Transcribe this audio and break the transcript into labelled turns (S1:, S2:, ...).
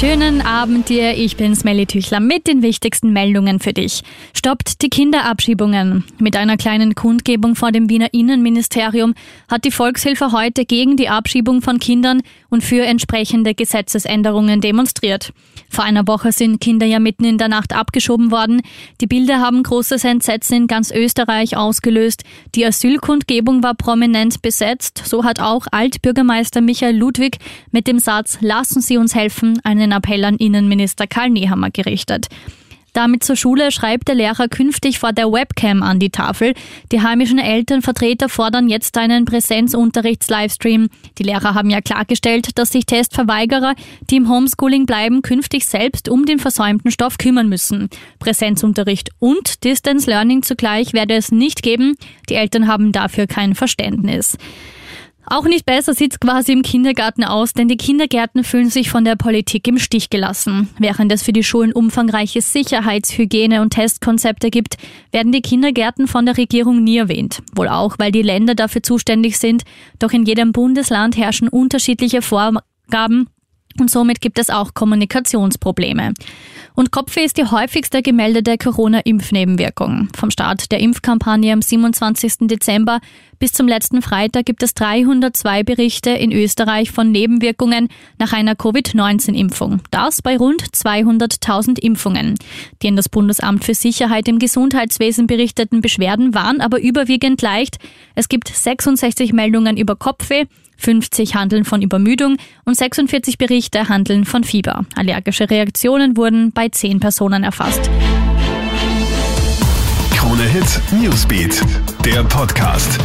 S1: Schönen Abend dir, ich bin Smelly Tüchler mit den wichtigsten Meldungen für dich. Stoppt die Kinderabschiebungen. Mit einer kleinen Kundgebung vor dem Wiener Innenministerium hat die Volkshilfe heute gegen die Abschiebung von Kindern und für entsprechende Gesetzesänderungen demonstriert. Vor einer Woche sind Kinder ja mitten in der Nacht abgeschoben worden. Die Bilder haben großes Entsetzen in ganz Österreich ausgelöst. Die Asylkundgebung war prominent besetzt. So hat auch Altbürgermeister Michael Ludwig mit dem Satz Lassen Sie uns helfen eine einen Appell an Innenminister Karl Nehammer gerichtet. Damit zur Schule schreibt der Lehrer künftig vor der Webcam an die Tafel. Die heimischen Elternvertreter fordern jetzt einen Präsenzunterrichts-Livestream. Die Lehrer haben ja klargestellt, dass sich Testverweigerer, die im Homeschooling bleiben, künftig selbst um den versäumten Stoff kümmern müssen. Präsenzunterricht und Distance Learning zugleich werde es nicht geben. Die Eltern haben dafür kein Verständnis. Auch nicht besser sieht's quasi im Kindergarten aus, denn die Kindergärten fühlen sich von der Politik im Stich gelassen. Während es für die Schulen umfangreiche Sicherheits-, Hygiene- und Testkonzepte gibt, werden die Kindergärten von der Regierung nie erwähnt. Wohl auch, weil die Länder dafür zuständig sind. Doch in jedem Bundesland herrschen unterschiedliche Vorgaben und somit gibt es auch Kommunikationsprobleme. Und Kopfweh ist die häufigste gemeldete Corona-Impfnebenwirkung. Vom Start der Impfkampagne am 27. Dezember bis zum letzten Freitag gibt es 302 Berichte in Österreich von Nebenwirkungen nach einer Covid-19-Impfung. Das bei rund 200.000 Impfungen. Die in das Bundesamt für Sicherheit im Gesundheitswesen berichteten Beschwerden waren aber überwiegend leicht. Es gibt 66 Meldungen über Kopfweh, 50 handeln von Übermüdung und 46 Berichte handeln von Fieber. Allergische Reaktionen wurden bei 10 Personen erfasst.
S2: Krone Hit Newsbeat, der Podcast.